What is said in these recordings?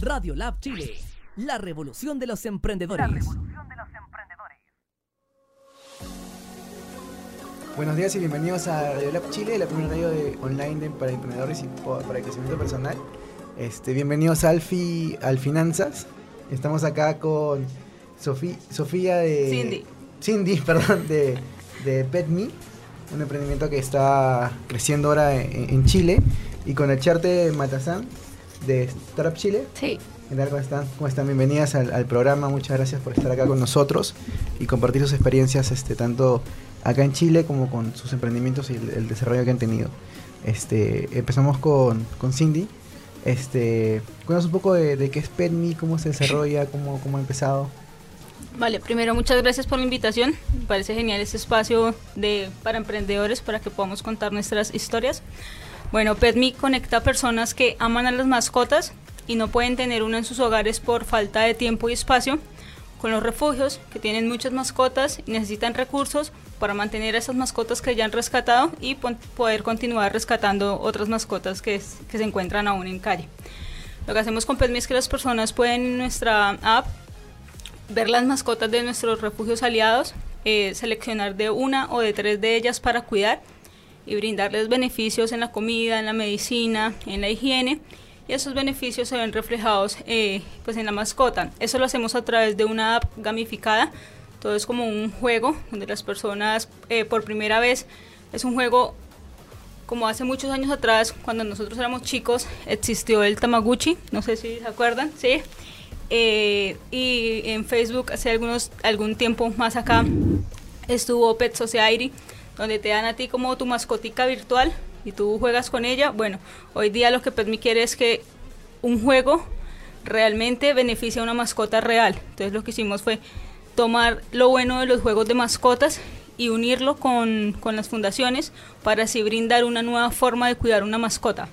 Radio Lab Chile, la revolución de los emprendedores. Buenos días y bienvenidos a Radio Lab Chile, la primera radio de online para emprendedores y para el crecimiento personal. Este, bienvenidos a Alfi, al Finanzas. Estamos acá con Sofía de... Cindy. Cindy, perdón, de, de PetMe, un emprendimiento que está creciendo ahora en, Chile. Y con el Charte Matazán de Startup Chile. Sí. ¿Qué tal? ¿Cómo están? ¿Cómo están? Bienvenidas al, programa. Muchas gracias por estar acá con nosotros y compartir sus experiencias este, tanto acá en Chile como con sus emprendimientos y el, desarrollo que han tenido. Este, empezamos con, con Cindy. Este, cuéntanos un poco de, qué es PetMe, cómo se desarrolla, cómo, cómo ha empezado. Vale, primero muchas gracias por la invitación. Me parece genial este espacio de, para emprendedores para que podamos contar nuestras historias. Bueno, PetMe conecta personas que aman a las mascotas y no pueden tener una en sus hogares por falta de tiempo y espacio, con los refugios que tienen muchas mascotas y necesitan recursos para mantener a esas mascotas que ya han rescatado y poder continuar rescatando otras mascotas que, que se encuentran aún en calle. Lo que hacemos con PetMe es que las personas pueden en nuestra app ver las mascotas de nuestros refugios aliados, eh, seleccionar de una o de tres de ellas para cuidar y brindarles beneficios en la comida, en la medicina, en la higiene y esos beneficios se ven reflejados eh, pues en la mascota. Eso lo hacemos a través de una app gamificada, todo es como un juego donde las personas eh, por primera vez es un juego como hace muchos años atrás cuando nosotros éramos chicos existió el Tamaguchi, no sé si se acuerdan, sí. Eh, y en Facebook hace algunos algún tiempo más acá estuvo Pet Society donde te dan a ti como tu mascotica virtual y tú juegas con ella. Bueno, hoy día lo que PetMe quiere es que un juego realmente beneficie a una mascota real. Entonces lo que hicimos fue tomar lo bueno de los juegos de mascotas y unirlo con, con las fundaciones para así brindar una nueva forma de cuidar una mascota.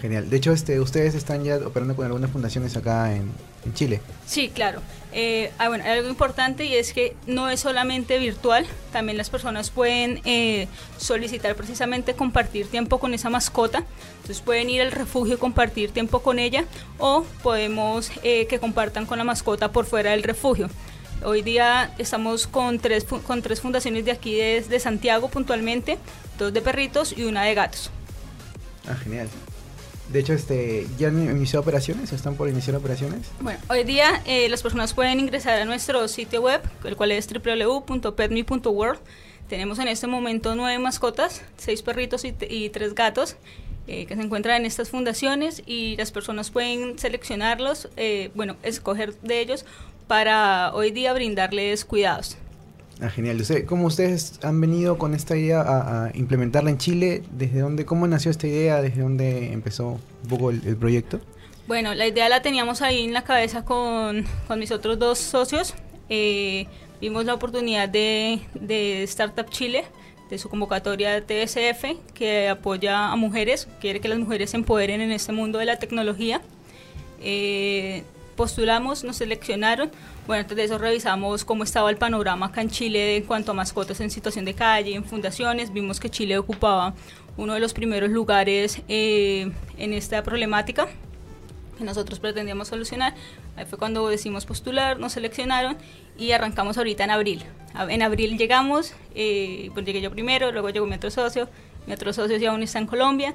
Genial. De hecho, este, ustedes están ya operando con algunas fundaciones acá en, en Chile. Sí, claro. Eh, ah, bueno, hay algo importante y es que no es solamente virtual, también las personas pueden eh, solicitar precisamente compartir tiempo con esa mascota, entonces pueden ir al refugio y compartir tiempo con ella o podemos eh, que compartan con la mascota por fuera del refugio. Hoy día estamos con tres, con tres fundaciones de aquí de, Santiago puntualmente, dos de perritos y una de gatos. Ah, genial. De hecho, este, ¿ya han iniciado operaciones? ¿Están por iniciar operaciones? Bueno, hoy día eh, las personas pueden ingresar a nuestro sitio web, el cual es www.petme.world. Tenemos en este momento nueve mascotas, seis perritos y, tres gatos eh, que se encuentran en estas fundaciones y las personas pueden seleccionarlos, eh, bueno, escoger de ellos para hoy día brindarles cuidados. Ah, genial. ¿Cómo ustedes han venido con esta idea a, implementarla en Chile? ¿Desde dónde, cómo nació esta idea? ¿Desde dónde empezó un poco el, proyecto? Bueno, la idea la teníamos ahí en la cabeza con, con mis otros dos socios. Eh, vimos la oportunidad de, de Startup Chile, de su convocatoria de TSF, que apoya a mujeres, quiere que las mujeres se empoderen en este mundo de la tecnología. Eh, postulamos, nos seleccionaron. Bueno, antes de eso revisamos cómo estaba el panorama acá en Chile en cuanto a mascotas en situación de calle, en fundaciones. Vimos que Chile ocupaba uno de los primeros lugares eh, en esta problemática que nosotros pretendíamos solucionar. Ahí fue cuando decidimos postular, nos seleccionaron y arrancamos ahorita en abril. En abril llegamos, eh, pues llegué yo primero, luego llegó mi otro socio, mi otro socio ya aún está en Colombia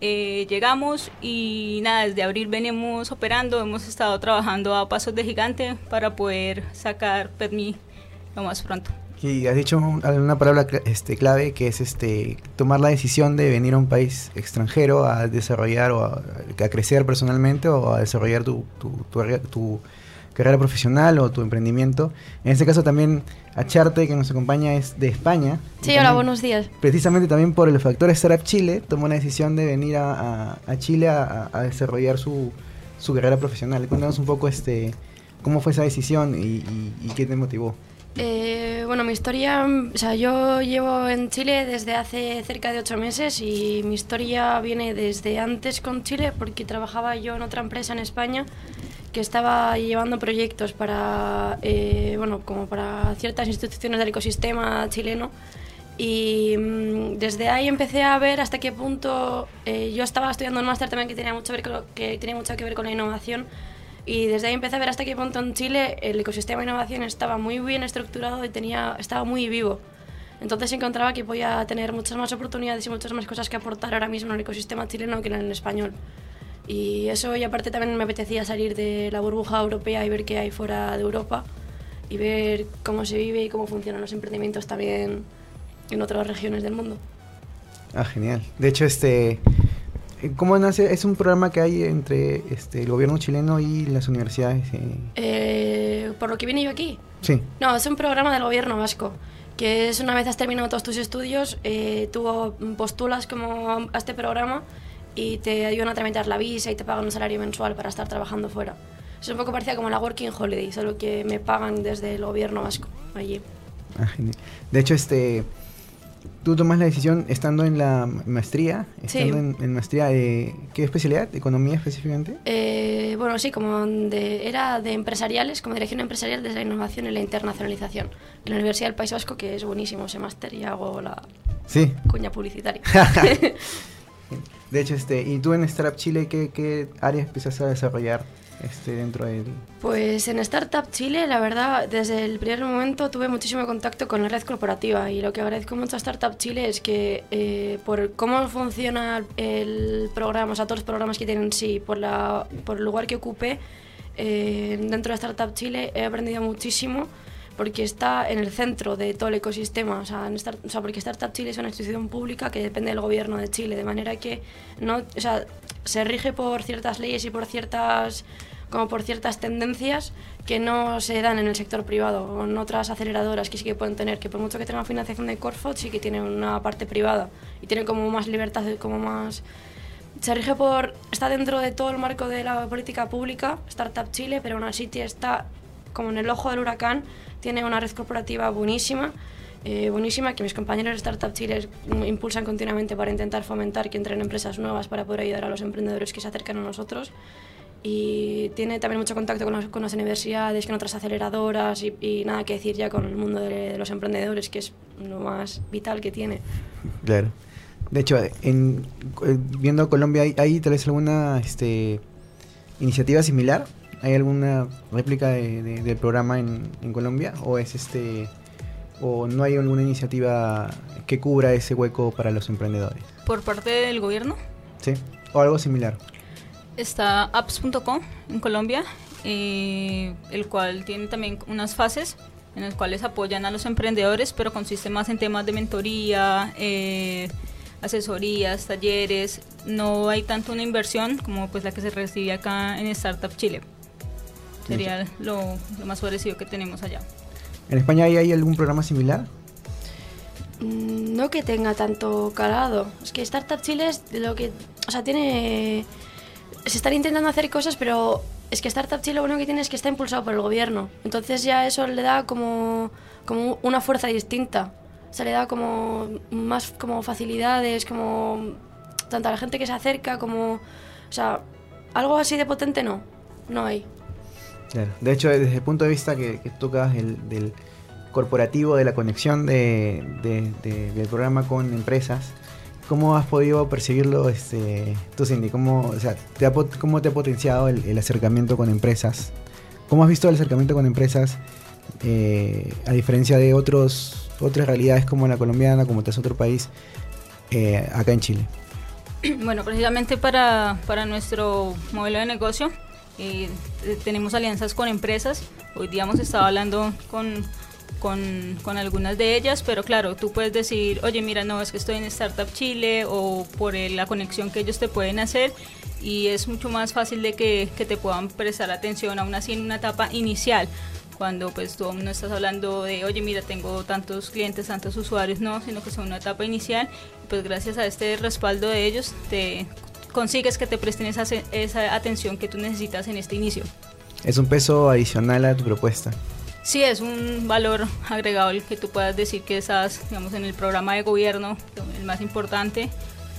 eh, llegamos y nada, desde abril venimos operando, hemos estado trabajando a pasos de gigante para poder sacar PetMe lo más pronto. Y has dicho una palabra este, clave que es este tomar la decisión de venir a un país extranjero a desarrollar o a, crecer personalmente o a desarrollar tu, tu, tu carrera profesional o tu emprendimiento. En este caso también Acharte, que nos acompaña, es de España. Sí, hola, buenos días. Precisamente también por el factor Startup Chile, tomó la decisión de venir a, Chile a, desarrollar su, su, carrera profesional. Cuéntanos un poco este, cómo fue esa decisión y, qué te motivó. Eh, bueno, mi historia, o sea, yo llevo en Chile desde hace cerca de ocho meses y mi historia viene desde antes con Chile porque trabajaba yo en otra empresa en España que estaba llevando proyectos para, eh, bueno, como para ciertas instituciones del ecosistema chileno Y mm, desde ahí empecé a ver hasta qué punto eh, yo estaba estudiando un máster también que tenía, mucho que tenía mucho que ver con la innovación. Y desde ahí empecé a ver hasta qué punto en Chile el ecosistema de innovación estaba muy bien estructurado y tenía, estaba muy vivo. Entonces encontraba que podía tener muchas más oportunidades y muchas más cosas que aportar ahora mismo en el ecosistema chileno que en el español. Y eso, y aparte también me apetecía salir de la burbuja europea y ver qué hay fuera de Europa y ver cómo se vive y cómo funcionan los emprendimientos también en otras regiones del mundo. Ah, genial. De hecho, este, ¿cómo nace? Es un programa que hay entre este, el gobierno chileno y las universidades. eh. Eh, por lo que vine yo aquí. Sí. No, es un programa del gobierno vasco, que es una vez has terminado todos tus estudios, eh, tú postulas como a este programa y te ayudan a tramitar la visa y te pagan un salario mensual para estar trabajando fuera. Es un poco parecida como la Working Holiday, solo que me pagan desde el gobierno vasco allí. Ah, genial. De hecho, este, tú tomas la decisión estando en la maestría, Sí. estando en, en maestría, eh, ¿qué especialidad? ¿Economía específicamente? Eh, bueno, sí, como de, era de empresariales, como dirección empresarial desde la innovación y la internacionalización. En la Universidad del País Vasco, que es buenísimo ese máster, y hago la Sí. cuña publicitaria. De hecho, este, ¿y tú en Startup Chile qué, qué área empiezas a desarrollar este, dentro del...? Pues en Startup Chile, la verdad, desde el primer momento tuve muchísimo contacto con la red corporativa y lo que agradezco mucho a Startup Chile es que eh, por cómo funciona el programa, o todos los programas que tienen en sí, por, la, por el lugar que ocupé eh, dentro de Startup Chile, he aprendido muchísimo porque está en el centro de todo el ecosistema, o sea, en o sea, porque Startup Chile es una institución pública que depende del gobierno de Chile, de manera que no, o sea, se rige por ciertas leyes y por ciertas como por ciertas tendencias que no se dan en el sector privado o en otras aceleradoras que sí que pueden tener, que por mucho que tengan financiación de Corfo, sí que tienen una parte privada y tienen como más libertad, como más... Se rige por... está dentro de todo el marco de la política pública, Startup Chile, pero aún así está como en el ojo del huracán, tiene una red corporativa buenísima, eh, buenísima, que mis compañeros de Startup Chile impulsan continuamente para intentar fomentar que entren empresas nuevas para poder ayudar a los emprendedores que se acercan a nosotros y tiene también mucho contacto con, las- con las universidades, con otras aceleradoras y, y nada que decir ya con el mundo de, de los emprendedores, que es lo más vital que tiene. Claro. De hecho, en, eh, viendo Colombia, ¿hay, hay tal vez alguna este, iniciativa similar? ¿Hay alguna réplica de- de- del programa en, en Colombia? ¿O es este o no hay alguna iniciativa que cubra ese hueco para los emprendedores? Por parte del gobierno ¿Sí? ¿O algo similar? está apps.com en Colombia, eh, el cual tiene también unas fases en las cuales apoyan a los emprendedores, pero consiste más en temas de mentoría, eh, asesorías, talleres. No hay tanto una inversión como pues la que se recibe acá en Startup Chile. Sería lo, lo más parecido que tenemos allá. ¿En España hay, hay algún programa similar? Mm, No que tenga tanto calado. Es que Startup Chile es de lo que. O sea, tiene. Se están intentando hacer cosas, pero es que Startup Chile lo único que tiene es que está impulsado por el gobierno. Entonces ya eso le da como, como una fuerza distinta. O sea, le da como más como facilidades, como. Tanto a la gente que se acerca como. O sea, algo así de potente no. No hay. De hecho, desde el punto de vista que, que tocas el, del corporativo, de la conexión de, de- de- del programa con empresas, ¿cómo has podido percibirlo este, tú, Cindy? ¿Cómo, o sea, te ha, ¿Cómo te ha potenciado el, el acercamiento con empresas? ¿Cómo has visto el acercamiento con empresas eh, a diferencia de otros otras realidades como la colombiana, como es otro país, eh, acá en Chile? Bueno, precisamente para, para nuestro modelo de negocio eh, eh, tenemos alianzas con empresas. Hoy día hemos estado hablando con, con, con algunas de ellas, pero claro, tú puedes decir, oye, mira, no, es que estoy en Startup Chile o por la conexión que ellos te pueden hacer y es mucho más fácil de que, que te puedan prestar atención aún así en una etapa inicial cuando pues tú aún no estás hablando de, oye, mira, tengo tantos clientes, tantos usuarios, no, sino que son una etapa inicial, pues gracias a este respaldo de ellos te consigues que te presten esa, esa atención que tú necesitas en este inicio. Es un peso adicional a tu propuesta. Sí, es un valor agregado el que tú puedas decir que estás, digamos, en el programa de gobierno, el más importante,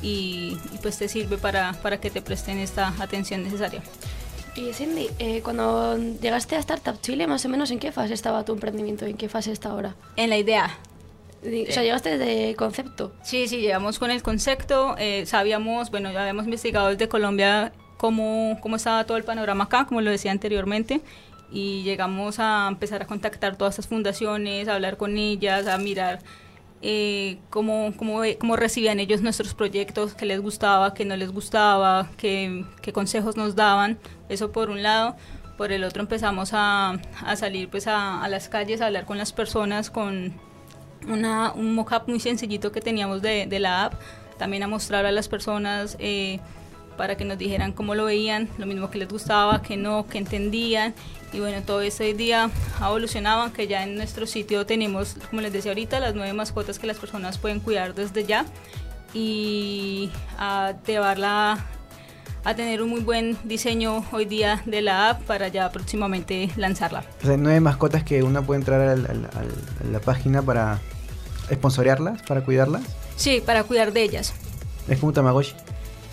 y, y, pues te sirve para, para que te presten esta atención necesaria. Y Cindy, eh, cuando llegaste a Startup Chile, más o menos en qué fase estaba tu emprendimiento, en qué fase está ahora. En la idea, O sea, llegaste de concepto. Sí, sí, llegamos con el concepto. Eh, sabíamos, bueno, ya habíamos investigado desde Colombia cómo, cómo estaba todo el panorama acá, como lo decía anteriormente. Y llegamos a empezar a contactar todas estas fundaciones, a hablar con ellas, a mirar eh, cómo, cómo, cómo, recibían ellos nuestros proyectos, qué les gustaba, qué no les gustaba, qué, qué consejos nos daban. Eso por un lado por el otro empezamos a, a salir pues a, a, las calles a hablar con las personas con una, un mockup muy sencillito que teníamos de, de, la app, también a mostrar a las personas eh, para que nos dijeran cómo lo veían, lo mismo que les gustaba, que no, que entendían. Y bueno, todo ese día ha evolucionado, que ya en nuestro sitio tenemos, como les decía ahorita, las nueve mascotas que las personas pueden cuidar desde ya y a llevarla a tener un muy buen diseño hoy día de la app para ya próximamente lanzarla. Sea, nueve mascotas que uno puede entrar al, al, al, a la página para esponsorearlas, para cuidarlas. Sí, para cuidar de ellas. Es como un Tamagotchi.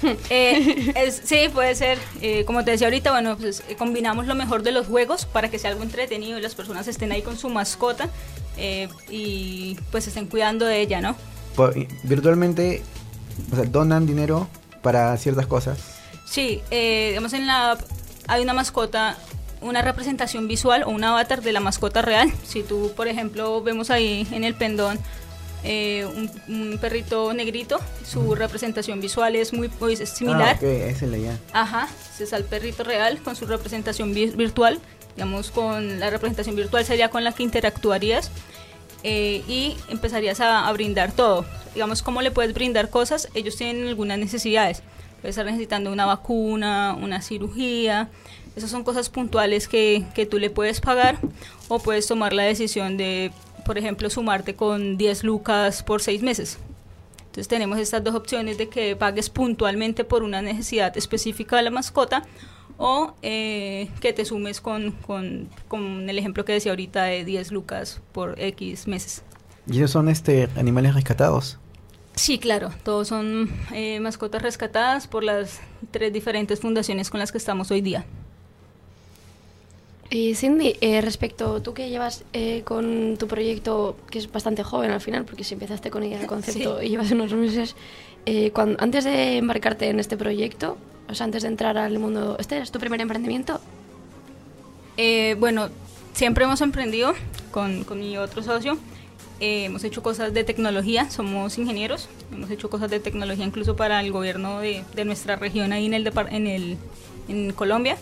Eh, es, sí, puede ser. Eh, como te decía ahorita, bueno, pues eh, combinamos lo mejor de los juegos para que sea algo entretenido y las personas estén ahí con su mascota eh, y pues estén cuidando de ella, ¿no? Por, virtualmente, o sea, donan dinero para ciertas cosas. Sí, eh, digamos en la app hay una mascota, una representación visual o un avatar de la mascota real. Si tú, por ejemplo, vemos ahí en el pendón eh, un, un, perrito negrito, su representación visual es muy pues, similar. Ah, okay, ese es ya. Ajá, ese es el perrito real con su representación vi virtual. Digamos, con la representación virtual sería con la que interactuarías. Eh, y empezarías a, a, brindar todo. Digamos, ¿cómo le puedes brindar cosas? Ellos tienen algunas necesidades. Puede estar necesitando una vacuna, una cirugía. Esas son cosas puntuales que, que tú le puedes pagar o puedes tomar la decisión de, por ejemplo, sumarte con 10 lucas por 6 meses. Entonces tenemos estas dos opciones de que pagues puntualmente por una necesidad específica de la mascota o eh, que te sumes con, con, con, el ejemplo que decía ahorita de 10 lucas por X meses. ¿Y ellos son este, animales rescatados? Sí, claro, todos son eh, mascotas rescatadas por las tres diferentes fundaciones con las que estamos hoy día. Y Cindy, eh, respecto, tú que llevas eh, con tu proyecto, que es bastante joven al final, porque si empezaste con ella el concepto sí. y llevas unos meses, eh, cuando, antes de embarcarte en este proyecto, o sea, antes de entrar al mundo, ¿este es tu primer emprendimiento? Eh, bueno, siempre hemos emprendido con, con mi otro socio. Eh, hemos hecho cosas de tecnología, somos ingenieros, hemos hecho cosas de tecnología incluso para el gobierno de, de nuestra región ahí en, el, en, el, en Colombia.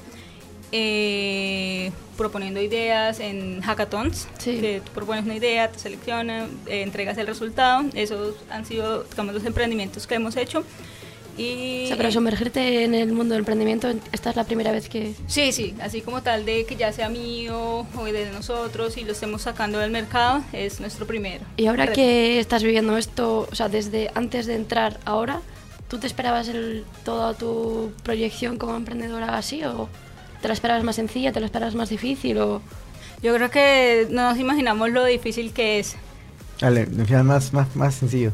Eh, proponiendo ideas en hackathons, sí. que tú propones una idea, te seleccionan, eh, entregas el resultado. Esos han sido, digamos, los emprendimientos que hemos hecho. Y... O sea, pero sumergirte en el mundo del emprendimiento, esta es la primera vez que... Sí, sí, así como tal de que ya sea mío o de nosotros y lo estemos sacando del mercado, es nuestro primero. Y ahora reto. que estás viviendo esto, o sea, desde antes de entrar ahora, ¿tú te esperabas el, toda tu proyección como emprendedora así o...? ¿Te la esperabas más sencilla? ¿Te la esperabas más difícil? O... Yo creo que no nos imaginamos lo difícil que es. Vale, más, más, más sencillo.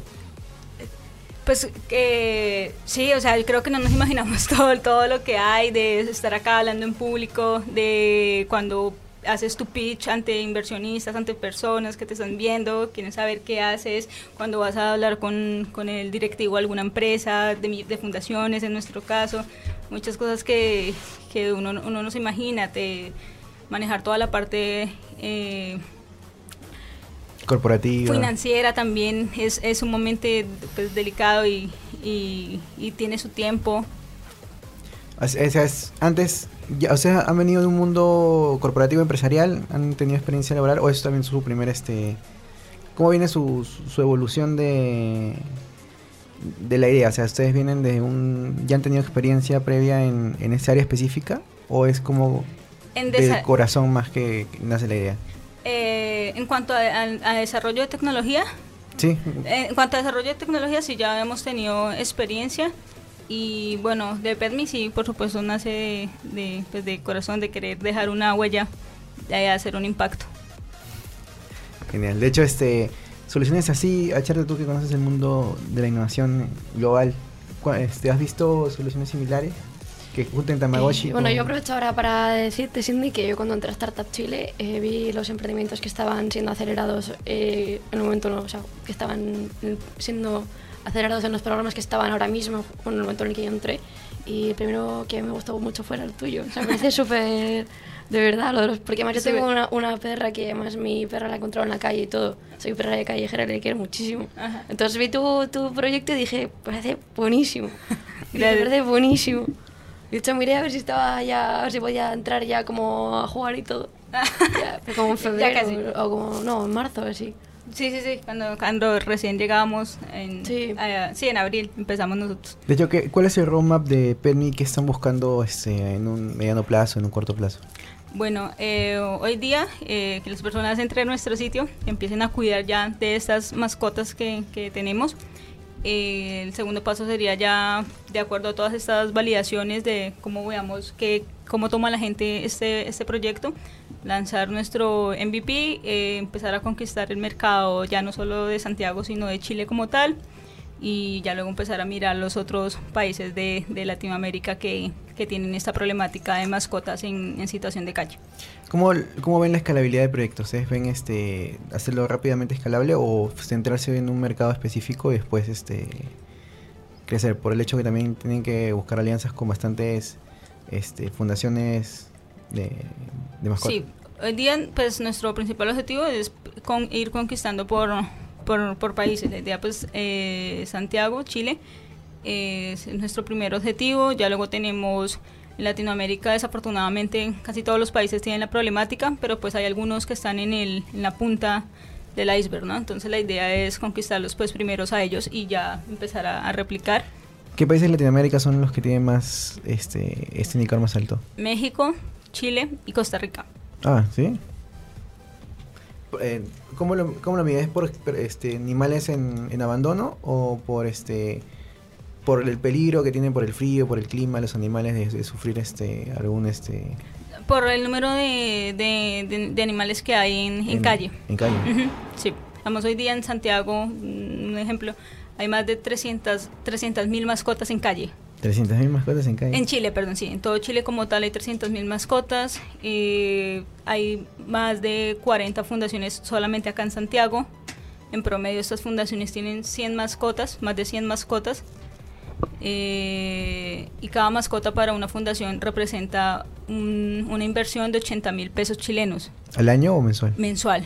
Pues que sí, o sea, yo creo que no nos imaginamos todo, todo lo que hay de estar acá hablando en público, de cuando haces tu pitch ante inversionistas, ante personas que te están viendo, quieren saber qué haces, cuando vas a hablar con, con el directivo de alguna empresa, de, de fundaciones en nuestro caso, muchas cosas que, que uno, uno, no se imagina, te, manejar toda la parte eh, corporativa. Financiera también es, es un momento pues, delicado y, y, y, tiene su tiempo. Sea, es, antes, ya, o sea, ¿han venido de un mundo corporativo empresarial? ¿Han tenido experiencia laboral? ¿O es también su primer, este... ¿Cómo viene su, su evolución de, de la idea? O sea, ¿ustedes vienen de un... ¿Ya han tenido experiencia previa en, en esa área específica? ¿O es como en del corazón más que nace la idea? Eh, en cuanto a, a, a, desarrollo de tecnología, sí. En cuanto a desarrollo de tecnología, sí ya hemos tenido experiencia. Y bueno, de Permi sí, por supuesto, nace de, de, pues de corazón, de querer dejar una huella, de hacer un impacto. Genial. De hecho, este soluciones así, Acharte, tú que conoces el mundo de la innovación global, este, ¿has visto soluciones similares? que junten Tamagotchi. Eh, bueno, con- yo aprovecho ahora para decirte, Cindy, que yo cuando entré a Startup Chile eh, vi los emprendimientos que estaban siendo acelerados eh, en un momento, no, o sea, que estaban eh, siendo acelerados en los programas que estaban ahora mismo, bueno, en el momento en el que yo entré. Y el primero que me gustó mucho fue el tuyo. O sea, me parece súper. De verdad, lo de los- porque además yo tengo una, una perra que además mi perra la he encontrado en la calle y todo. Soy perra de callejera y le quiero muchísimo. Ajá. Entonces vi tu, tu proyecto y dije, parece buenísimo. Gracias. parece buenísimo. De hecho, miré a ver si estaba ya, a ver si podía entrar ya como a jugar y todo. Ya, como en febrero o como, no, en marzo, así. Sí, sí, sí, cuando, cuando recién llegábamos, en, Sí. sí, en abril empezamos nosotros. De hecho, ¿qué, ¿cuál es el roadmap de Penny que están buscando este, en un mediano plazo, en un corto plazo? Bueno, eh, hoy día eh, que las personas entren a nuestro sitio empiecen a cuidar ya de estas mascotas que, que tenemos. Eh, el segundo paso sería ya, de acuerdo a todas estas validaciones de cómo veamos que, cómo toma la gente este, este proyecto, lanzar nuestro MVP, eh, empezar a conquistar el mercado ya no solo de Santiago, sino de Chile como tal, y ya luego empezar a mirar los otros países de, de Latinoamérica que, que tienen esta problemática de mascotas en, en situación de calle. ¿Cómo, ¿Cómo ven la escalabilidad de proyectos? ¿Ustedes ven este hacerlo rápidamente escalable o centrarse en un mercado específico y después este crecer? Por el hecho que también tienen que buscar alianzas con bastantes este, fundaciones de, de. Sí, hoy día pues nuestro principal objetivo es con, ir conquistando por, por, por países. La idea pues eh, Santiago, Chile, eh, es nuestro primer objetivo. Ya luego tenemos en Latinoamérica, desafortunadamente casi todos los países tienen la problemática, pero pues hay algunos que están en, el, en la punta del iceberg, ¿no? Entonces la idea es conquistarlos pues primeros a ellos y ya empezar a, a replicar. ¿Qué países de Latinoamérica son los que tienen más este, este indicador más alto? México, Chile y Costa Rica. Ah, ¿sí? Eh, ¿cómo, lo, ¿Cómo lo mides? ¿Por este, animales en, en abandono o por este por el peligro que tienen por el frío, por el clima, los animales de, de sufrir este algún este Por el número de, de- de- de animales que hay en, en calle. En calle. Ujú, Sí, estamos hoy día en Santiago, un ejemplo, hay más de 300 mil mascotas en calle. 300.000 mascotas en calle. En Chile, perdón, sí, en todo Chile como tal hay 300 mil mascotas, eh, hay más de 40 fundaciones solamente acá en Santiago. En promedio estas fundaciones tienen 100 mascotas, más de 100 mascotas. eh, y cada mascota para una fundación representa un- una inversión de 80 mil pesos chilenos ¿Al año o mensual? mensual.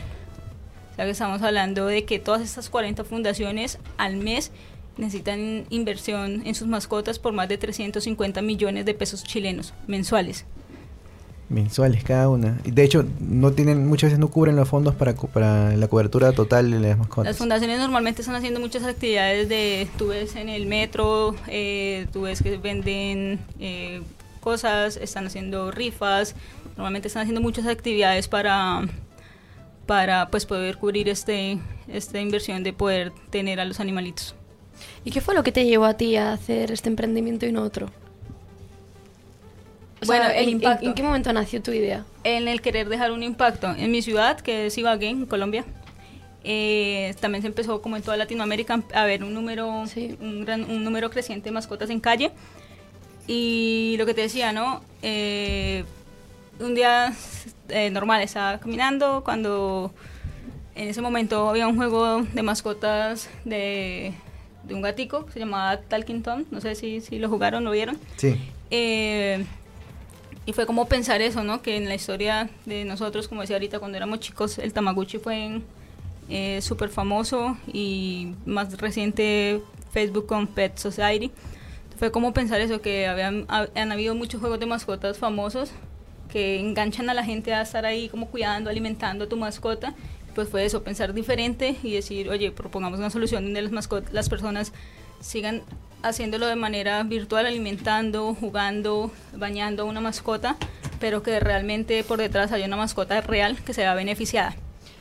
O sea que estamos hablando de que todas estas 40 fundaciones al mes necesitan inversión en sus mascotas por más de 350 millones de pesos chilenos mensuales. Mensuales cada una. De hecho, no tienen muchas veces no cubren los fondos para, para la cobertura total de las mascotas. Las fundaciones normalmente están haciendo muchas actividades de, tú ves en el metro, eh, tú ves que venden eh, cosas, están haciendo rifas, normalmente están haciendo muchas actividades para, para pues poder cubrir este, esta inversión de poder tener a los animalitos. ¿Y qué fue lo que te llevó a ti a hacer este emprendimiento y no otro? O Bueno, sea, el ¿en- impacto. ¿En qué momento nació tu idea? en el querer dejar un impacto en mi ciudad, que es Ibagué, en Colombia. Eh, también se empezó, como en toda Latinoamérica, a ver un número, Sí. un, gran, un número creciente de mascotas en calle. Y lo que te decía, ¿no? Eh, un día eh, normal, estaba caminando cuando en ese momento había un juego de mascotas de, de un gatico que se llamaba Talking Tom. No sé si, si lo jugaron, lo vieron. Sí. Eh, y fue como pensar eso, ¿no? Que en la historia de nosotros, como decía ahorita, cuando éramos chicos, el Tamagotchi fue eh, súper famoso y más reciente Facebook con Pet Society. Fue como pensar eso, que habían, ha- han habido muchos juegos de mascotas famosos que enganchan a la gente a estar ahí como cuidando, alimentando a tu mascota. Pues fue eso, pensar diferente y decir, oye, propongamos una solución donde las, las personas sigan haciéndolo de manera virtual, alimentando, jugando, bañando a una mascota, pero que realmente por detrás haya una mascota real que se vea beneficiada.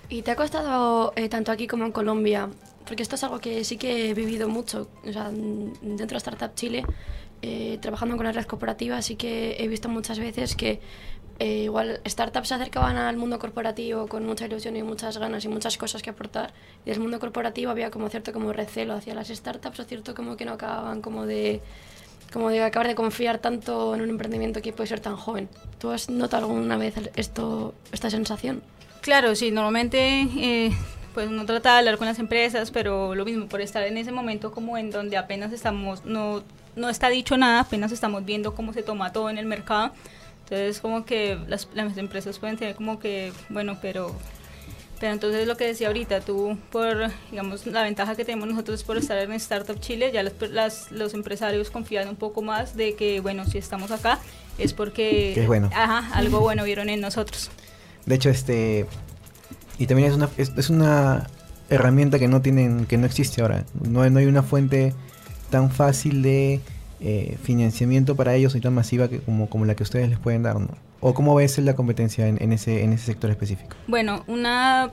¿Y te ha costado eh, tanto aquí como en Colombia? Porque esto es algo que sí que he vivido mucho. O sea, n- dentro de Startup Chile, eh, trabajando con la red cooperativa, sí que he visto muchas veces que eh, igual startups se acercaban al mundo corporativo con mucha ilusión y muchas ganas y muchas cosas que aportar. Y del mundo corporativo había como cierto como recelo hacia las startups o cierto como que no acababan como de como de acabar de confiar tanto en un emprendimiento que puede ser tan joven. ¿Tú has notado alguna vez esto, esta sensación? Claro, sí, normalmente eh, pues uno trata de hablar con las empresas, pero lo mismo, por estar en ese momento como en donde apenas estamos, no, no está dicho nada, apenas estamos viendo cómo se toma todo en el mercado. Entonces como que las, las empresas pueden tener como que, bueno, pero pero entonces lo que decía ahorita, tú por, digamos, la ventaja que tenemos nosotros por estar en Startup Chile, ya las, los empresarios confían un poco más de que, bueno, si estamos acá es porque es bueno. ajá, algo bueno vieron en nosotros. De hecho, este, y también es una, es, una herramienta que no tienen, que no existe ahora. No, no hay una fuente tan fácil de eh, financiamiento para ellos y tan masiva que, como, como la que ustedes les pueden dar. ¿O cómo ves la competencia en, ese, en ese sector específico? Bueno, una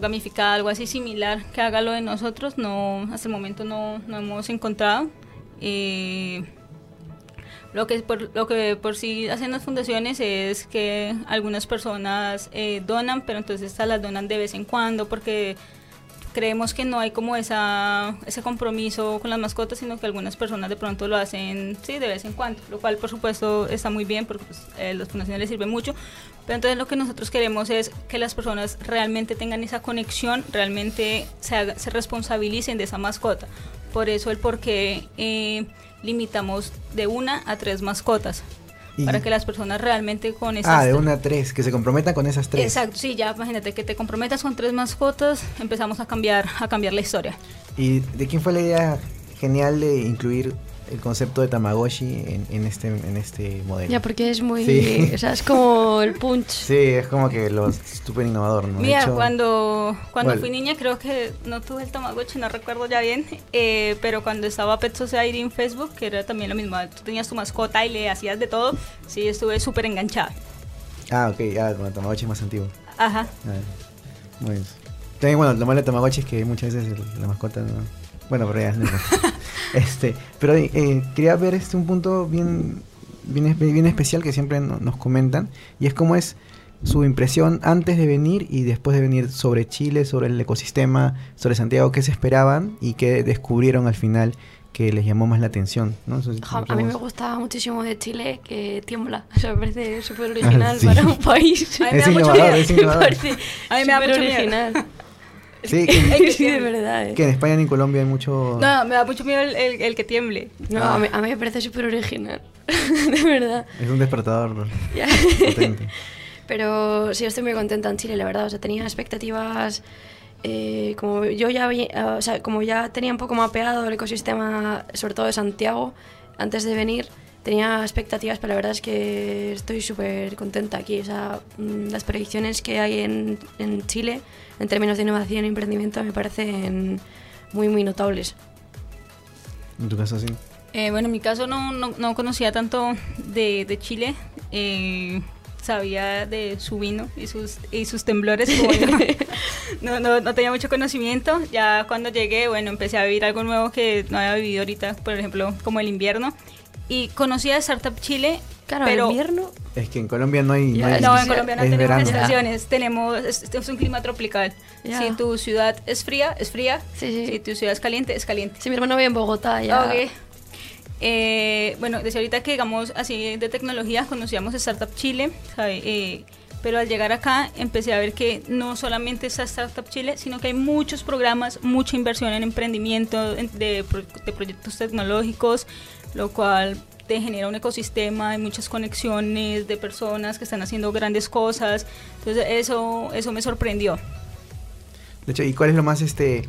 gamificada, algo así similar que haga lo de nosotros, no, hasta el momento no, no hemos encontrado. Eh, lo que, por, lo que por sí hacen las fundaciones es que algunas personas eh, donan, pero entonces estas las donan de vez en cuando porque creemos que no hay como esa, ese compromiso con las mascotas, sino que algunas personas de pronto lo hacen, sí, de vez en cuando, lo cual por supuesto está muy bien porque pues, eh, las fundaciones les sirven mucho, pero entonces lo que nosotros queremos es que las personas realmente tengan esa conexión, realmente se, se responsabilicen de esa mascota. Por eso el por qué eh, limitamos de una a tres mascotas para que las personas realmente con esas... Ah, de una a tres, que se comprometan con esas tres. Exacto, sí, ya imagínate que te comprometas con tres mascotas, empezamos a cambiar, a cambiar la historia. ¿Y de quién fue la idea genial de incluir el concepto de Tamagotchi en, este, en este modelo. Ya, porque es muy. O sea, es como el punch. Sí, es como que lo súper innovador, ¿no? Mira, cuando, cuando fui niña, creo que no tuve el Tamagotchi, no recuerdo ya bien, eh, pero cuando estaba Pet Society en Facebook, que era también lo mismo, tú tenías tu mascota y le hacías de todo, sí, estuve súper enganchada. Ah, ok, ya, bueno, Tamagotchi es más antiguo. Ajá. muy bien. También, bueno, lo malo de Tamagotchi es que muchas veces la mascota no bueno, pero ya no este, pero eh, quería ver este un punto bien, bien, bien especial que siempre nos comentan y es cómo es su impresión antes de venir y después de venir sobre Chile, sobre el ecosistema, sobre Santiago, qué se esperaban y qué descubrieron al final que les llamó más la atención. ¿no? a mí me gustaba muchísimo de Chile que tiembla. O sea, me parece súper original para un país. A mí es me da mucho innovador. A mí me da mucho original. Sí, que, sí, de verdad. Eh. Que en España ni en Colombia hay mucho... No, me da mucho miedo el, el, que tiemble. No, a, mí, a, mí, me parece súper original. de verdad. Es un despertador potente. Pero sí, estoy muy contenta en Chile, la verdad. O sea, tenía expectativas... Eh, como yo ya o sea, como ya tenía un poco mapeado el ecosistema, sobre todo de Santiago, antes de venir, tenía expectativas, pero la verdad es que estoy súper contenta aquí. O sea, mm, las predicciones que hay en, en Chile en términos de innovación e emprendimiento me parecen muy, muy notables. ¿En tu caso sí? Eh, bueno, en mi caso no, no, conocía tanto de, de Chile. Eh, sabía de su vino y sus, y sus temblores. no, no, no, tenía mucho conocimiento. Ya cuando llegué, bueno, empecé a vivir algo nuevo que no había vivido ahorita, por ejemplo, como el invierno. Y conocí a Startup Chile Claro, pero invierno. Es que en Colombia no hay. No, no en Colombia no tenemos estaciones. Tenemos. Es, un clima tropical. Si tu ciudad es fría, es fría. Si tu ciudad es caliente, es caliente. Sí, mi hermano vive en Bogotá. Ya. Eh, bueno, desde ahorita que digamos así de tecnología, conocíamos Startup Chile. Eh, pero al llegar acá empecé a ver que no solamente está Startup Chile, sino que hay muchos programas, mucha inversión en emprendimiento, de, de proyectos tecnológicos, lo cual te genera un ecosistema, hay muchas conexiones de personas que están haciendo grandes cosas. Entonces eso, eso me sorprendió. De hecho, ¿y cuál es lo más este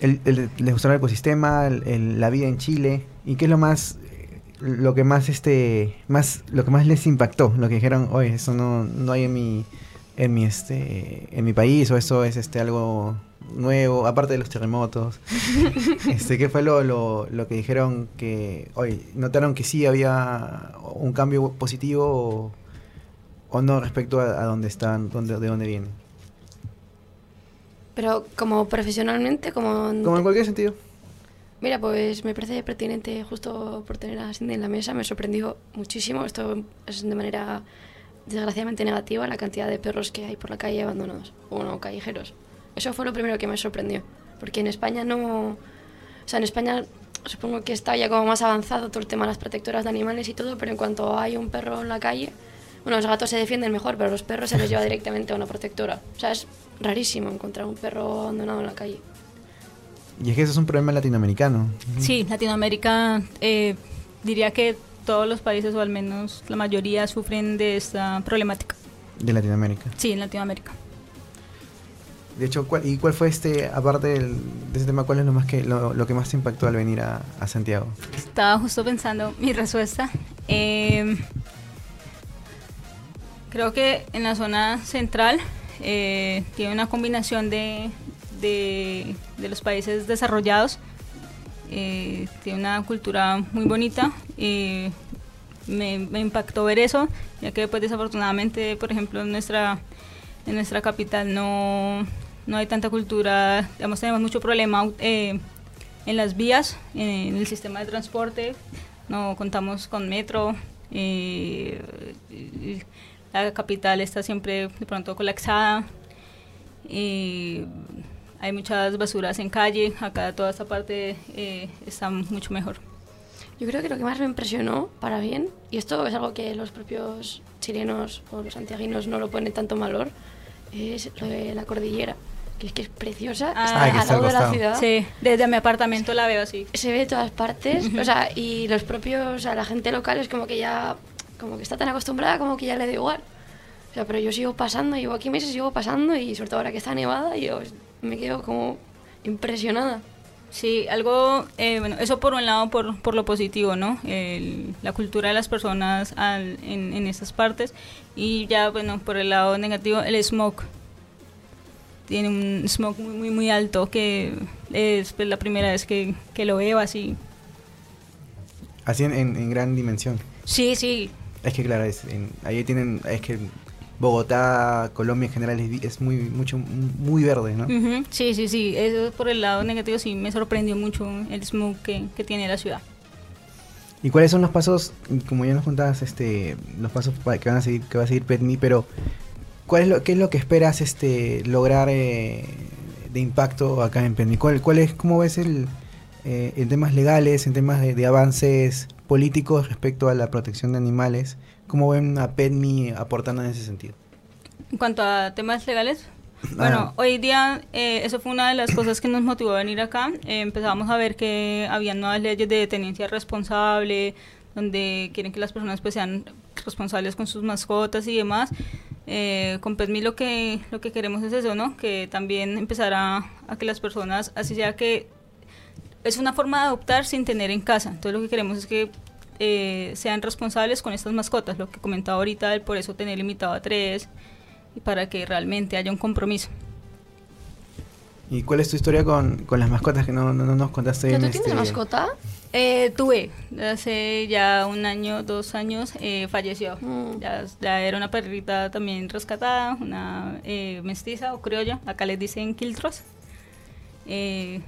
el, les gustó el ecosistema, la vida en Chile? ¿Y qué es lo más lo que más este más lo que más les impactó? Lo que dijeron, "Oye, eso no, no hay en mi en mi este en mi país o eso es este algo nuevo, aparte de los terremotos. este, ¿Qué fue lo, lo, lo, que dijeron que hoy notaron que sí había un cambio positivo o, no respecto a, dónde están, dónde, de dónde vienen? Pero como profesionalmente, como... Como en cualquier sentido. Mira, pues me parece pertinente justo por tener a Cindy en la mesa, me sorprendió muchísimo. Esto es de manera desgraciadamente negativa la cantidad de perros que hay por la calle abandonados, o no, callejeros. Eso fue lo primero que me sorprendió, porque en España no... O sea, en España supongo que está ya como más avanzado todo el tema de las protectoras de animales y todo, pero en cuanto hay un perro en la calle, bueno, los gatos se defienden mejor, pero los perros se les lleva directamente a una protectora. O sea, es rarísimo encontrar un perro abandonado en la calle. Y es que eso es un problema latinoamericano. Sí, Latinoamérica, eh, diría que todos los países, o al menos la mayoría, sufren de esta problemática. De Latinoamérica. Sí, en Latinoamérica. De hecho, ¿cuál, ¿y cuál fue este, aparte de ese tema, cuál es lo, más que, lo, que más te impactó al venir a, Santiago? Estaba justo pensando mi respuesta. Eh, creo que en la zona central eh, tiene una combinación de, de, los países desarrollados. Eh, tiene una cultura muy bonita. eh, me, me impactó ver eso, ya que pues desafortunadamente, por ejemplo, en nuestra, en nuestra capital no, no hay tanta cultura, tenemos mucho problema eh, en las vías, en el sistema de transporte, no contamos con metro, eh, la capital está siempre de pronto colapsada, hay muchas basuras en calle, acá toda esta parte eh, está mucho mejor. Yo creo que lo que más me impresionó, para bien, y esto es algo que los propios chilenos o los santiaguinos no lo ponen tanto valor, es lo de la cordillera, que es que es preciosa, Ah, está que al lado de la ciudad. Sí, desde mi apartamento la veo así. Se ve de todas partes, o sea, y los propios, o sea, la gente local es como que ya, como que está tan acostumbrada como que ya le da igual. O sea, pero yo sigo pasando, llevo aquí meses, sigo pasando, y sobre todo ahora que está nevada, yo me quedo como impresionada. Sí, algo, eh, bueno, eso por un lado, por, por lo positivo, ¿no? El- la cultura de las personas al- en, en estas partes. Y ya, bueno, por el lado negativo, el smoke. Tiene un smoke muy, muy, muy alto que es pues, la primera vez que, que lo veo así. Así en, en- en gran dimensión. Sí, sí, Es que claro, es, en- ahí tienen, es que Bogotá, Colombia en general es, es muy, mucho, muy verde, ¿no? Ujú, sí, sí, sí. Eso por el lado negativo sí me sorprendió mucho el smoke que, que tiene la ciudad. ¿Y cuáles son los pasos, como ya nos contabas, este, los pasos pa- que van a seguir, que va a seguir Petni, pero cuál es lo, qué es lo que esperas, este, lograr eh, de impacto acá en Petni? ¿Cuál, cuál es, cómo ves el, eh, en temas legales, en temas de, de avances políticos respecto a la protección de animales? ¿Cómo ven a Petni aportando en ese sentido? En cuanto a temas legales, bueno, Ah. hoy día eh, eso fue una de las cosas que nos motivó a venir acá. Eh, empezamos a ver que había nuevas leyes de tenencia responsable, donde quieren que las personas pues sean responsables con sus mascotas y demás. Eh, con PetMe lo que, lo que queremos es eso, ¿no? Que también empezar a, a que las personas, así sea que es una forma de adoptar sin tener en casa. Entonces lo que queremos es que eh, sean responsables con estas mascotas, lo que comentaba ahorita, el por eso tener limitado a tres y para que realmente haya un compromiso. ¿Y cuál es tu historia con, con las mascotas que no, no, no nos contaste? ¿Ya en tú tienes este- mascota? Eh, tuve, hace ya un año, dos años, eh, falleció. Mm. Ya, ya era una perrita también rescatada, una eh, mestiza o criolla, acá les dicen quiltros. Eh,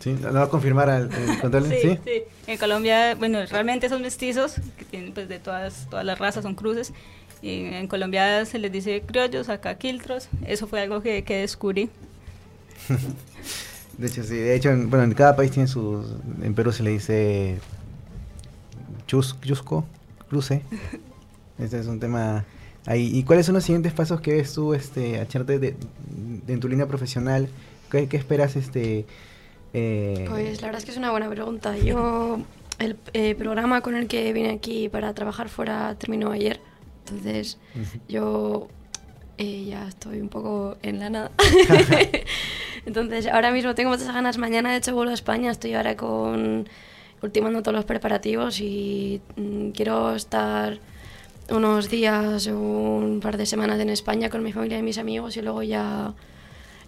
¿Sí? ¿Lo va a confirmar al, el control? Sí, ¿Sí? sí. En Colombia, bueno, realmente son mestizos, que tienen pues de todas, todas las razas, son cruces. Y en Colombia se les dice criollos, acá quiltros. Eso fue algo que, que descubrí. De hecho, sí. De hecho, en, bueno, en cada país tiene sus... En Perú se le dice... Chus, chusco, cruce. Este es un tema ahí. ¿Y cuáles son los siguientes pasos que ves tú, este, Acharte, de, de- en tu línea profesional? ¿Qué, qué esperas, este... eh, Pues la verdad es que es una buena pregunta. Yo, el eh, programa con el que vine aquí para trabajar fuera terminó ayer. Entonces, Ujú. yo eh, ya estoy un poco en la nada. Entonces, ahora mismo tengo muchas ganas. Mañana, de hecho, vuelvo a España. Estoy ahora con ultimando todos los preparativos y mm, quiero estar unos días o un par de semanas en España con mi familia y mis amigos y luego ya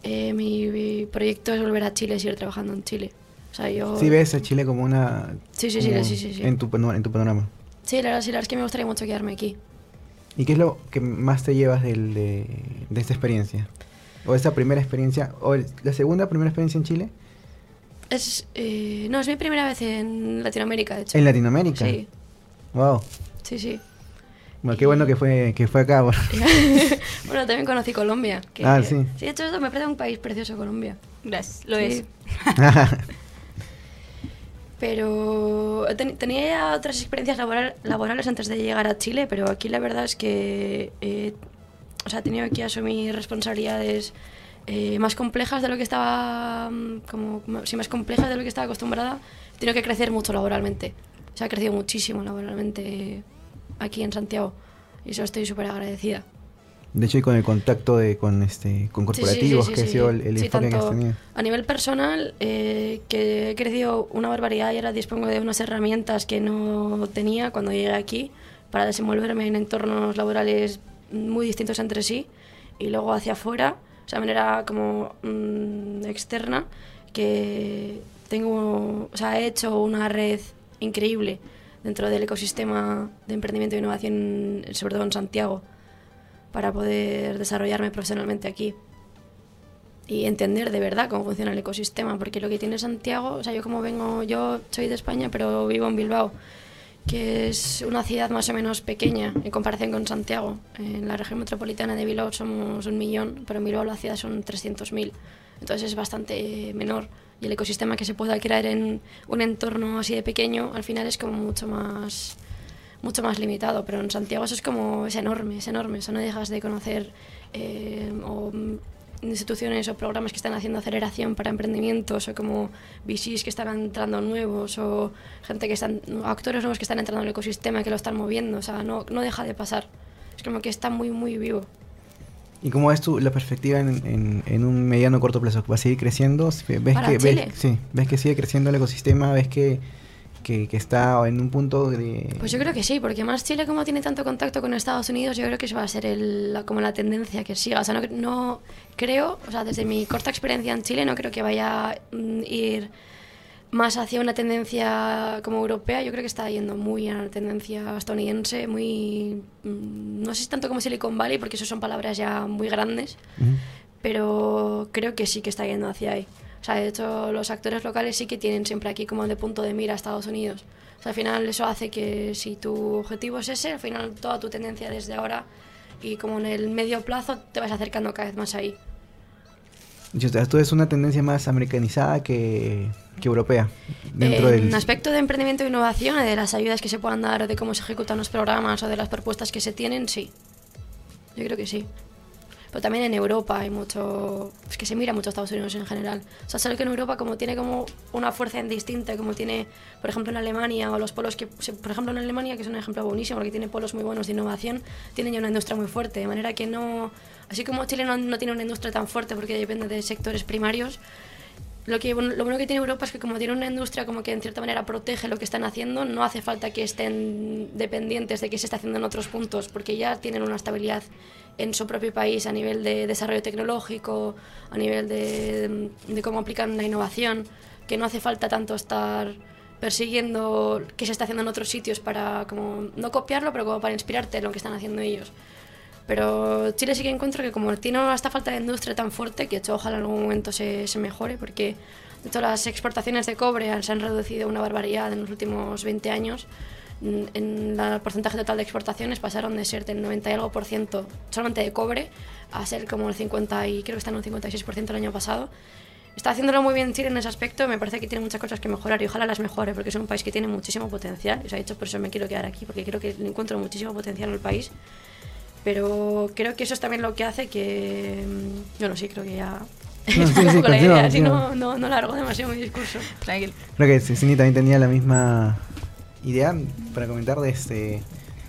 eh, mi, mi proyecto es volver a Chile y seguir trabajando en Chile. O sea, yo... ¿Sí ves a Chile como una... Sí, sí, sí, sí, sí, sí. En tu, en tu panorama. Sí, la verdad, sí, la verdad es que me gustaría mucho quedarme aquí. ¿Y qué es lo que más te llevas del- de, de esta experiencia? ¿O esta primera experiencia? ¿O el- la segunda primera experiencia en Chile? Es, eh, no, es mi primera vez en Latinoamérica, de hecho. ¿En Latinoamérica? Sí, Wow. sí, sí. Bueno, qué bueno que fue, que fue acá. bueno. bueno, también conocí Colombia. que- Ah, sí. Sí, de hecho, esto me parece un país precioso, Colombia. Gracias, lo Sí. es. Pero ten- tenía ya otras experiencias laboral- laborales antes de llegar a Chile, pero aquí la verdad es que eh, o sea, he tenido que asumir responsabilidades eh, más complejas de lo que estaba, mm, como, sí, más complejas de lo que estaba acostumbrada. He tenido que crecer mucho laboralmente. O sea, he crecido muchísimo laboralmente aquí en Santiago. Y eso estoy súper agradecida. De hecho, y con el contacto de, con, este, con Sí, sí, sí, corporativos, sí, que ha sido el, el enfoque que has tenido. A nivel personal, eh, que he crecido una barbaridad y ahora dispongo de unas herramientas que no tenía cuando llegué aquí para desenvolverme en entornos laborales muy distintos entre sí y luego hacia afuera, o sea, de manera como mm, externa, que tengo, o sea, he hecho una red increíble dentro del ecosistema de emprendimiento e innovación, sobre todo en Santiago, para poder desarrollarme profesionalmente aquí y entender de verdad cómo funciona el ecosistema, porque lo que tiene Santiago, o sea, yo como vengo, yo soy de España, pero vivo en Bilbao, que es una ciudad más o menos pequeña en comparación con Santiago. En la región metropolitana de Bilbao somos un millón, pero en Bilbao la ciudad son 300.000, entonces es bastante menor. Y el ecosistema que se pueda crear en un entorno así de pequeño, al final es como mucho más mucho más limitado, pero en Santiago eso es como, es enorme, es enorme, o sea, no dejas de conocer eh, o, instituciones o programas que están haciendo aceleración para emprendimientos o como VCs que están entrando nuevos o gente que están, actores nuevos que están entrando en el ecosistema que lo están moviendo, o sea, no, no deja de pasar, es como que está muy, muy vivo. ¿Y cómo ves tú la perspectiva en, en, en un mediano o corto plazo? ¿Va a seguir creciendo? ¿Ves ¿Para que, Chile? Ves, sí, ¿Ves que sigue creciendo el ecosistema? ¿Ves que, que, que está en un punto de...? Pues yo creo que sí, porque más Chile como tiene tanto contacto con Estados Unidos, yo creo que eso va a ser el- la, como la tendencia que siga. O sea, no, no creo, o sea, desde mi corta experiencia en Chile, no creo que vaya a mm, ir más hacia una tendencia como europea. Yo creo que está yendo muy a la tendencia estadounidense, muy... mm, No sé si tanto como Silicon Valley, porque eso son palabras ya muy grandes, pero creo que sí que está yendo hacia ahí. O sea, de hecho, los actores locales sí que tienen siempre aquí como de punto de mira a Estados Unidos. O sea, al final eso hace que si tu objetivo es ese, al final toda tu tendencia desde ahora y como en el medio plazo te vas acercando cada vez más ahí. O sea, tú es una tendencia más americanizada que, que europea. Dentro en del... aspecto de emprendimiento e innovación, de las ayudas que se puedan dar de cómo se ejecutan los programas o de las propuestas que se tienen, sí. Yo creo que sí. Pero también en Europa hay mucho... Es que se mira mucho a Estados Unidos en general. O sea, solo que en Europa como tiene como una fuerza distinta, como tiene, por ejemplo, en Alemania o los polos que... Por ejemplo, en Alemania, que es un ejemplo buenísimo, porque tiene polos muy buenos de innovación, tienen ya una industria muy fuerte. De manera que no... Así como Chile no, no tiene una industria tan fuerte porque depende de sectores primarios, lo, que, lo bueno que tiene Europa es que como tiene una industria como que en cierta manera protege lo que están haciendo, no hace falta que estén dependientes de qué se está haciendo en otros puntos, porque ya tienen una estabilidad en su propio país a nivel de desarrollo tecnológico, a nivel de, de cómo aplican la innovación, que no hace falta tanto estar persiguiendo qué se está haciendo en otros sitios para como no copiarlo, pero como para inspirarte en lo que están haciendo ellos. Pero Chile sí que encuentro que como tiene esta falta de industria tan fuerte, que hecho ojalá en algún momento se, se mejore, porque de hecho las exportaciones de cobre se han reducido una barbaridad en los últimos 20 años. En en el porcentaje total de exportaciones pasaron de ser del 90 y algo por ciento solamente de cobre a ser como el 50 y creo que está en un 56% el año pasado. Está haciéndolo muy bien Chile en ese aspecto, me parece que tiene muchas cosas que mejorar y ojalá las mejore porque es un país que tiene muchísimo potencial. Y os he dicho, por eso me quiero quedar aquí, porque creo que encuentro muchísimo potencial en el país. Pero creo que eso es también lo que hace que... mm, Bueno, sí, creo que ya... No, es sí, un sí, poco la idea, así continúa. no, no, no largo demasiado mi discurso. Tranquilo. Creo que Cini también tenía la misma idea para comentar de este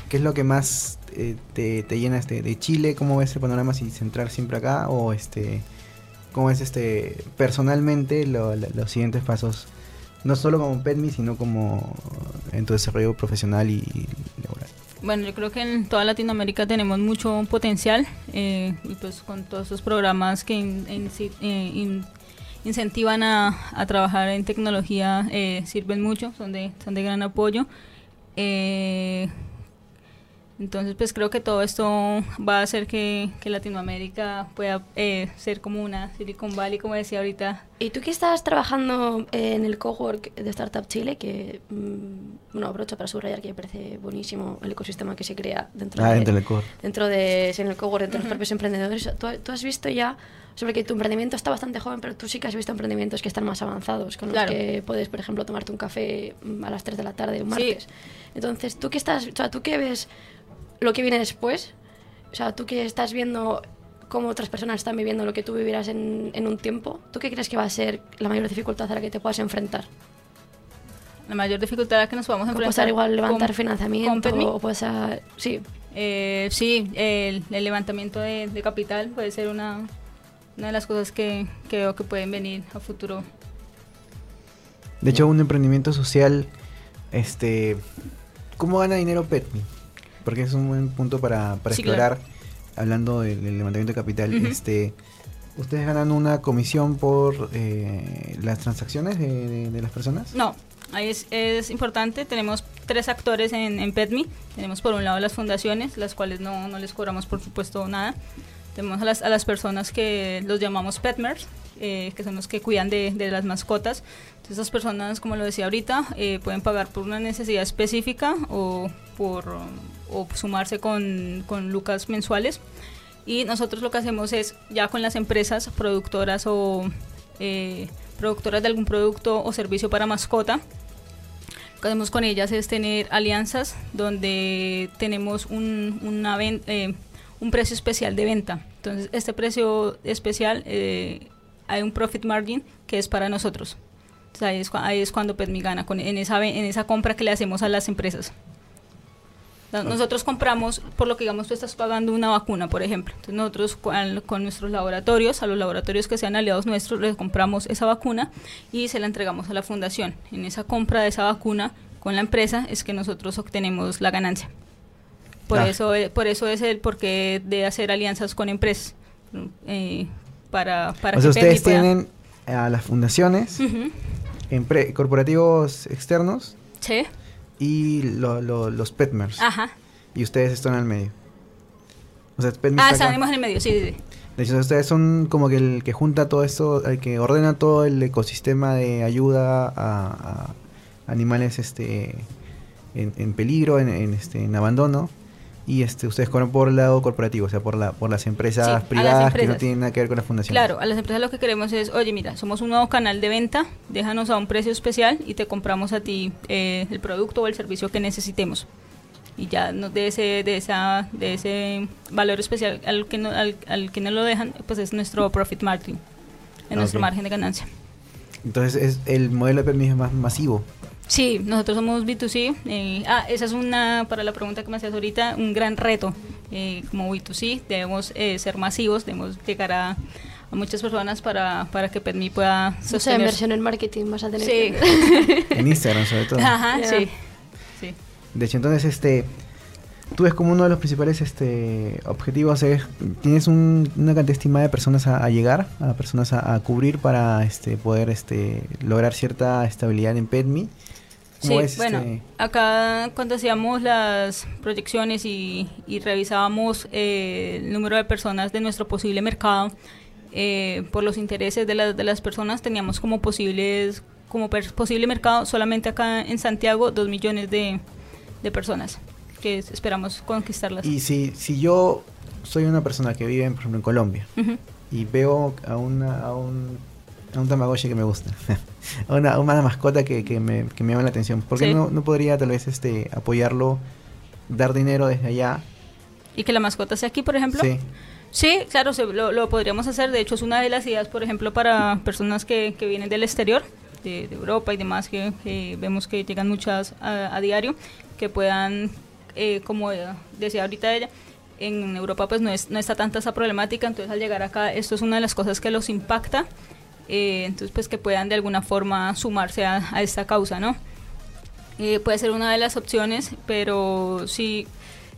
qué es lo que más eh, te, te llena este de Chile, cómo ves el panorama si centrar siempre acá o este cómo ves este personalmente lo- lo- los siguientes pasos no solo como PetMe sino como en tu desarrollo profesional y laboral. Bueno, yo creo que en toda Latinoamérica tenemos mucho potencial eh, y pues con todos esos programas que eh, in- incentivan a, a trabajar en tecnología eh, sirven mucho, son de, son de gran apoyo. Eh, entonces, pues creo que todo esto va a hacer que, que Latinoamérica pueda eh, ser como una Silicon Valley, como decía ahorita. ¿Y tú que estás trabajando en el cowork de Startup Chile, que, mm, bueno, aprovecho para subrayar que me parece buenísimo el ecosistema que se crea dentro Ah, de, dentro del dentro de sí, en el cowork, entre los propios emprendedores. ¿Tú, tú has visto ya, sobre que tu emprendimiento está bastante joven, pero tú sí que has visto emprendimientos que están más avanzados, con Claro. los que puedes, por ejemplo, tomarte un café mm, a las 3 de la tarde un Sí. martes. Entonces, ¿tú qué estás, o sea, tú qué ves lo que viene después? O sea, tú que estás viendo cómo otras personas están viviendo lo que tú vivirás en, en un tiempo, ¿tú qué crees que va a ser la mayor dificultad a la que te puedas enfrentar? La mayor dificultad a la que nos podamos enfrentar. puede ser igual levantar con- financiamiento con o puede ser... Sí, Eh, sí, el, el levantamiento de, de capital puede ser una, una de las cosas que, que veo que pueden venir a futuro. De hecho, un emprendimiento social, este, ¿cómo gana dinero Petmi? Porque es un buen punto para, para Sí, explorar, hablando del, del levantamiento de capital. Este, ¿Ustedes ganan una comisión por eh, las transacciones de, de- de las personas? No, ahí es, es importante. Tenemos tres actores en, en PetMe. Tenemos por un lado las fundaciones, las cuales no, no les cobramos por supuesto nada. Tenemos a las, a las personas que los llamamos petmers, eh, que son los que cuidan de, de las mascotas. Entonces, esas personas, como lo decía ahorita, eh, pueden pagar por una necesidad específica o por o sumarse con, con lucas mensuales. Y nosotros lo que hacemos es, ya con las empresas productoras o eh, productoras de algún producto o servicio para mascota, lo que hacemos con ellas es tener alianzas donde tenemos un, una eh, un precio especial de venta. Entonces, este precio especial, eh, hay un profit margin que es para nosotros. Entonces, ahí, es, ahí es cuando Petmi gana, con, en, esa, en esa compra que le hacemos a las empresas. No- Nosotros compramos, por lo que digamos tú estás pagando una vacuna, por ejemplo. Entonces nosotros con, con nuestros laboratorios, a los laboratorios que sean aliados nuestros, les compramos esa vacuna y se la entregamos a la fundación. En esa compra de esa vacuna con la empresa es que nosotros obtenemos la ganancia. Por, Ah. eso, eh, por eso es el porqué de hacer alianzas con empresas. eh, para, para o sea, que ustedes tienen a las fundaciones, empre- corporativos externos Sí. y lo- lo- los petmers. Ajá. Y ustedes están al medio. O sea, Ah, salimos en el medio, sí, sí, sí. De hecho, ustedes son como que el que junta todo esto, el que ordena todo el ecosistema de ayuda a, a animales este en, en peligro, en, en, este en abandono. Y este ustedes cobran por el lado corporativo, o sea, por la por las empresas Sí, las privadas que no tienen nada que ver con la fundación. Claro, a las empresas lo que queremos es, oye, mira, somos un nuevo canal de venta, déjanos a un precio especial y te compramos a ti eh, el producto o el servicio que necesitemos. Y ya de ese de esa de ese valor especial al que no, al, al que no lo dejan, pues es nuestro profit margin, es nuestro Ok. margen de ganancia. Entonces es el modelo de permiso más masivo. Sí, nosotros somos B2C. eh, ah, esa es una, para la pregunta que me hacías ahorita, un gran reto. Eh, como B2C debemos eh, ser masivos, debemos llegar a, a muchas personas para, para que PetMe pueda no sé, sostener. inversión en marketing vas a tener Sí. En Instagram sobre todo. Ajá, sí. sí. De hecho, entonces, este, tú ves como uno de los principales este, objetivos es, tienes un- una cantidad estimada de personas a, a llegar, a personas a, a cubrir para este, poder este, lograr cierta estabilidad en PetMe. Sí, ¿Cómo es, bueno, este? acá cuando hacíamos las proyecciones y, y revisábamos eh, el número de personas de nuestro posible mercado, eh, por los intereses de, las de las personas, teníamos como posibles como posible mercado solamente acá en Santiago dos millones de, de personas que es- esperamos conquistarlas. Y si, si yo soy una persona que vive, por ejemplo, en Colombia y veo a, una, a, un, a un Tamagotchi que me gusta, a una, a una mascota que, que, me, que me llama la atención, ¿por qué Sí. no, no podría tal vez este, apoyarlo, dar dinero desde allá? Y que la mascota sea aquí, por ejemplo. Sí. Sí, claro, se- lo, lo podríamos hacer. De hecho, es una de las ideas, por ejemplo, para personas que, que vienen del exterior, de, de Europa y demás, que, que vemos que llegan muchas a, a diario, que puedan, eh, como decía ahorita ella, en Europa pues no, es, no está tanta esa problemática, entonces al llegar acá esto es una de las cosas que los impacta, eh, entonces pues que puedan de alguna forma sumarse a, a esta causa, ¿no? Eh, puede ser una de las opciones, pero sí,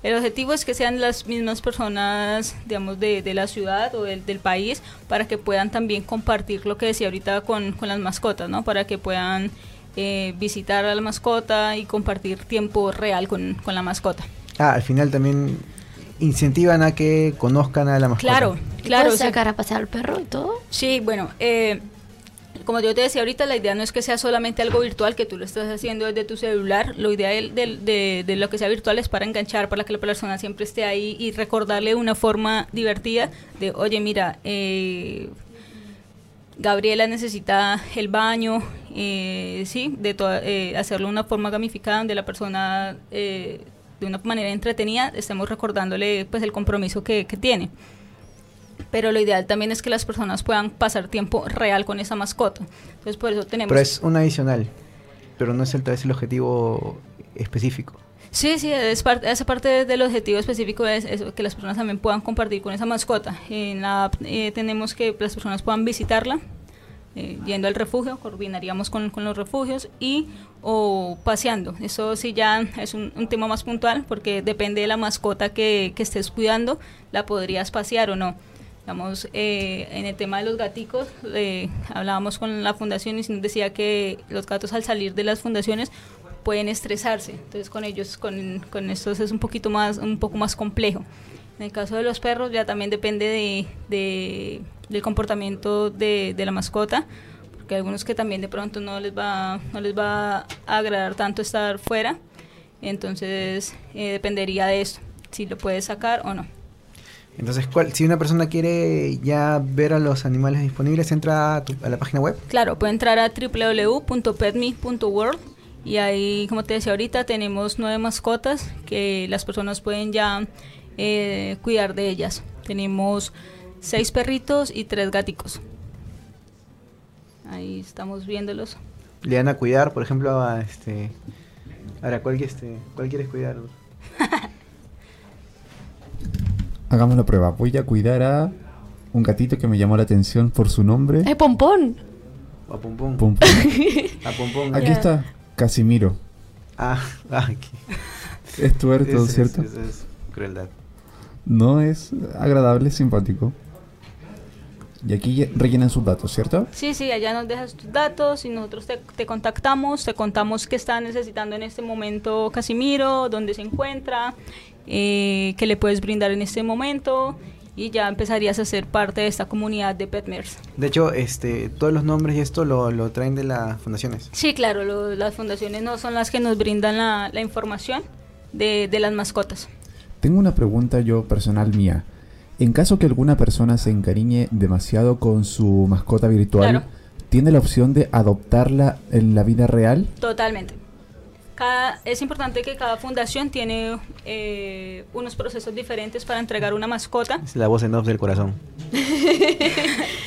el objetivo es que sean las mismas personas, digamos, de, de la ciudad o del, del país, para que puedan también compartir lo que decía ahorita con, con las mascotas, ¿no? Para que puedan eh, visitar a la mascota y compartir tiempo real con, con la mascota. Ah, al final también incentivan a que conozcan a la mascota. Claro, ¿Y claro. puedes sacar a pasear al perro y todo? Sí, bueno, eh, como yo te decía ahorita, la idea no es que sea solamente algo virtual, que tú lo estás haciendo desde tu celular. Lo ideal de, de, de, lo que sea virtual es para enganchar, para que la persona siempre esté ahí y recordarle una forma divertida de, oye, mira, eh, Gabriela necesita el baño, eh, sí, de eh, hacerlo de una forma gamificada donde la persona eh, de una manera entretenida estemos recordándole pues el compromiso que, que tiene pero lo ideal también es que las personas puedan pasar tiempo real con esa mascota. Entonces, por eso tenemos... Pero es un adicional, pero no es el, es el objetivo específico. Sí, sí, es parte, esa parte del objetivo específico es, que las personas también puedan compartir con esa mascota. En la app eh, tenemos que las personas puedan visitarla, eh, yendo al refugio, coordinaríamos con, con, los refugios y o paseando. Eso sí ya es un, un, tema más puntual porque depende de la mascota que, que estés cuidando, la podrías pasear o no. Digamos, eh, en el tema de los gaticos, eh, hablábamos con la fundación y nos decía que los gatos al salir de las fundaciones pueden estresarse. Entonces con ellos, con, con estos es un poquito más, un poco más complejo. En el caso de los perros ya también depende de, de del comportamiento de, de, la mascota, porque hay algunos que también de pronto no les va, no les va a agradar tanto estar fuera. Entonces eh, dependería de eso, si lo puedes sacar o no. Entonces, ¿cuál, si una persona quiere ya ver a los animales disponibles, entra a, tu, a la página web. Claro, puede entrar a www.petme.world y ahí, como te decía ahorita, tenemos nueve mascotas que las personas pueden ya eh, cuidar de ellas. Tenemos seis perritos y tres gaticos. Ahí estamos viéndolos. Le van a cuidar, por ejemplo, a este. Ahora, ¿cuál, este, ¿cuál quieres cuidar? Hagamos la prueba. Voy a cuidar a un gatito que me llamó la atención por su nombre. ¡Eh, Pompón! A Pompón. Pompón. a Pompón. Aquí está Casimiro. Ah, aquí. Es tuerto, es, ¿cierto? Es, es, crueldad. No es agradable, simpático. Y aquí rellenan sus datos, ¿cierto? Sí, sí, allá nos dejas tus datos y nosotros te, te, contactamos, te contamos qué está necesitando en este momento Casimiro, dónde se encuentra, eh, qué le puedes brindar en este momento y ya empezarías a ser parte de esta comunidad de Petmers. De hecho, este, todos los nombres y esto lo, lo traen de las fundaciones. Sí, claro, lo, las fundaciones no son las que nos brindan la, la información de, de las mascotas. Tengo una pregunta yo personal mía. En caso que alguna persona se encariñe demasiado con su mascota virtual, Claro. ¿tiene la opción de adoptarla en la vida real? Totalmente. Cada, es importante que cada fundación tiene eh, unos procesos diferentes para entregar una mascota. Es la voz en off del corazón.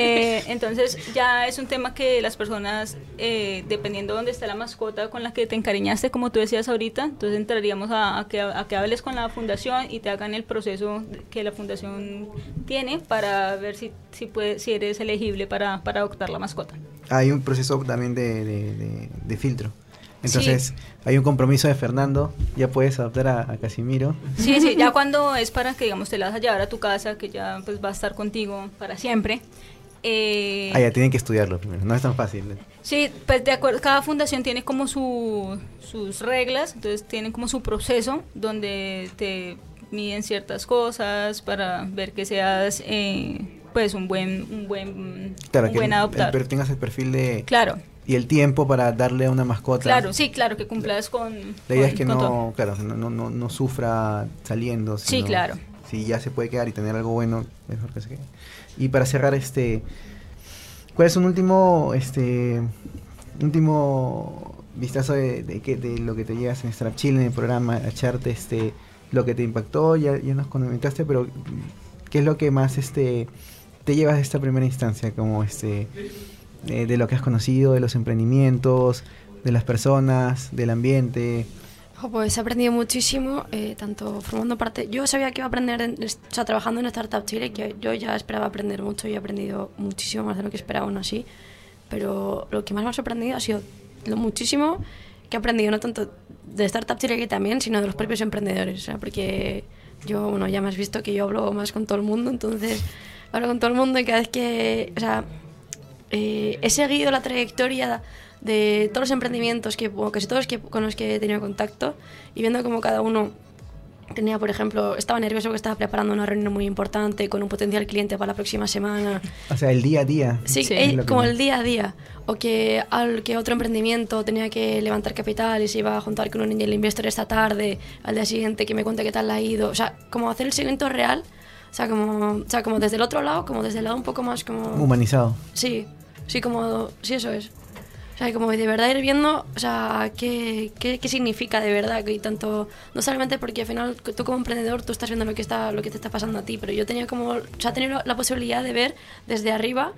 Eh, entonces ya es un tema que las personas, eh, dependiendo de dónde está la mascota con la que te encariñaste, como tú decías ahorita, entonces entraríamos a, a que, a que hables con la fundación y te hagan el proceso que la fundación tiene para ver si, si, puede, si eres elegible para, para adoptar la mascota. Hay un proceso también de, de, de, de filtro. Entonces, Sí. hay un compromiso de Fernando, ya puedes adoptar a, a Casimiro. Sí, sí, ya cuando es para que, digamos, te la vas a llevar a tu casa, que ya pues va a estar contigo para siempre. Eh, Ah, ya tienen que estudiarlo primero, no es tan fácil. Sí, pues de acuerdo, cada fundación tiene como su, sus reglas, entonces tienen como su proceso donde te miden ciertas cosas para ver que seas eh, pues un buen un buen Claro, un buen el- tengas el perfil de Claro, y el tiempo para darle a una mascota. claro, sí, claro que cumplas con La idea con- es que todo. no, claro, no, no, no, no sufra saliendo. Sí, claro. Si ya se puede quedar y tener algo bueno, mejor que se quede. Y para cerrar, este, ¿cuál es un último, este, último vistazo de, de, de lo que te llevas en Startup Chile, en el programa, a echarte, este, lo que te impactó? Ya, ya nos comentaste, pero ¿qué es lo que más, este, te llevas de esta primera instancia? Como, este, eh, de lo que has conocido, de los emprendimientos, de las personas, del ambiente. Pues he aprendido muchísimo, eh, tanto formando parte... Yo sabía que iba a aprender, en- o sea, trabajando en Startup Chile, que yo ya esperaba aprender mucho y he aprendido muchísimo más de lo que esperaba aún así. Pero lo que más me ha sorprendido ha sido lo muchísimo que he aprendido, no tanto de Startup Chile que también, sino de los propios emprendedores. O sea, porque yo, bueno, ya me has visto que yo hablo más con todo el mundo, entonces hablo con todo el mundo y cada vez que... O sea, eh, he seguido la trayectoria de todos los emprendimientos que, o casi todos que, con los que he tenido contacto y viendo cómo cada uno tenía, por ejemplo, estaba nervioso porque estaba preparando una reunión muy importante con un potencial cliente para la próxima semana. O sea, el día a día. Sí, Sí. eh, que como el día a día. O que, al, que otro emprendimiento tenía que levantar capital y se iba a juntar con un angel investor esta tarde, al día siguiente que me cuente qué tal le ha ido. O sea, como hacer el seguimiento real, o sea, como, o sea, como desde el otro lado, como desde el lado un poco más como... Humanizado. Sí, sí, como, sí, eso es. O sea, como de verdad ir viendo, o sea, qué, qué, qué significa de verdad, y tanto, no solamente porque al final tú como emprendedor tú estás viendo lo que está, lo que te está pasando a ti, pero yo tenía como, o sea, tener la posibilidad de ver desde arriba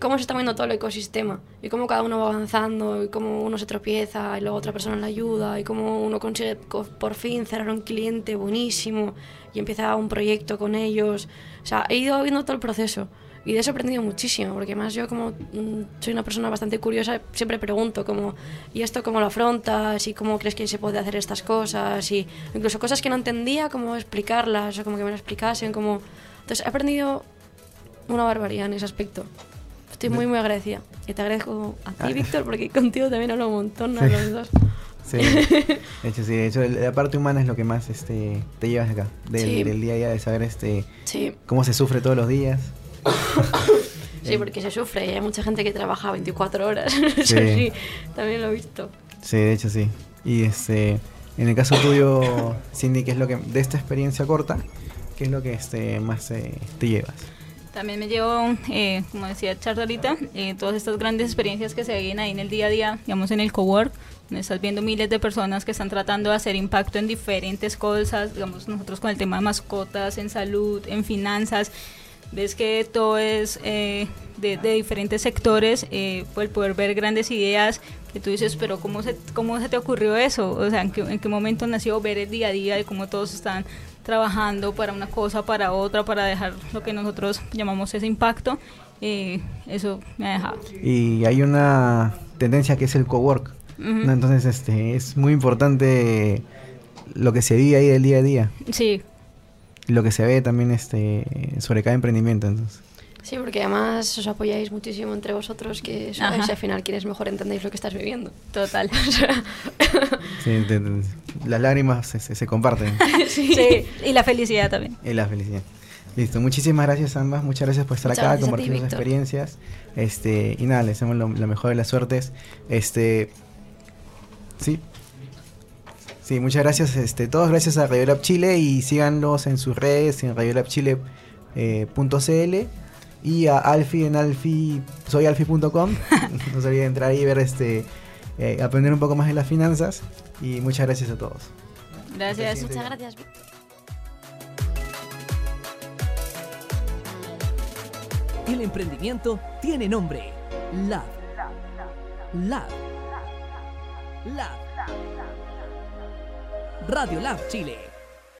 cómo se está moviendo todo el ecosistema y cómo cada uno va avanzando y cómo uno se tropieza y luego otra persona le ayuda y cómo uno consigue co- por fin cerrar un cliente buenísimo y empieza un proyecto con ellos. O sea, he ido viendo todo el proceso. Y de eso he aprendido muchísimo, porque más yo como mm, soy una persona bastante curiosa, siempre pregunto como, ¿y esto cómo lo afrontas? ¿Y cómo crees que se puede hacer estas cosas? Y incluso cosas que no entendía, cómo explicarlas, o como que me lo explicasen, como... Entonces he aprendido una barbaridad en ese aspecto. Estoy muy, muy agradecida. Y te agradezco a ti, Víctor, porque contigo también hablo un montón, a los dos. Sí. De hecho, sí. De hecho, el- la parte humana es lo que más este, te llevas acá. Del, Sí. del día a día, de saber este Sí, cómo se sufre todos los días. sí, porque se sufre y hay mucha gente que trabaja 24 horas. Eso Sí. sí, también lo he visto. Sí, de hecho sí. Y este, en el caso tuyo, Cindy, ¿qué es lo que de esta experiencia corta, qué es lo que este más eh, te llevas? También me llevo, eh, como decía ahorita, eh, todas estas grandes experiencias que se viven ahí en el día a día, digamos en el cowork, estás viendo miles de personas que están tratando de hacer impacto en diferentes cosas, digamos nosotros con el tema de mascotas, en salud, en finanzas, ves que todo es eh, de, de diferentes sectores, eh, el poder ver grandes ideas que tú dices, pero ¿cómo se, cómo se te ocurrió eso? O sea, ¿en qué, en qué momento nació ver el día a día y cómo todos están trabajando para una cosa, para otra, para dejar lo que nosotros llamamos ese impacto? eh, eso me ha dejado. Y hay una tendencia que es el cowork. Entonces, este, es muy importante lo que se vive ahí del día a día. Sí, lo que se ve también este, sobre cada emprendimiento. Entonces. Sí, porque además os apoyáis muchísimo entre vosotros, que sois al final quienes mejor entendéis lo que estás viviendo. total. Sí, te- te- las lágrimas se, se- se comparten. sí. y la felicidad también. y la felicidad. Listo, muchísimas gracias ambas, muchas gracias por estar Muchas acá, compartir sus experiencias. Este, y nada, les deseamos lo, lo mejor de las suertes. Este sí. Sí, muchas gracias este, todos, gracias a Radio Lab Chile y síganlos en sus redes en radiolabchile.cl eh, y a Alfi en alfi soyalfi.com. no se olviden de entrar ahí y ver este eh, aprender un poco más de las finanzas y muchas gracias a todos. Gracias. Muchas gracias. El emprendimiento tiene nombre. Lab. Lab. Lab. Radio Lab Chile.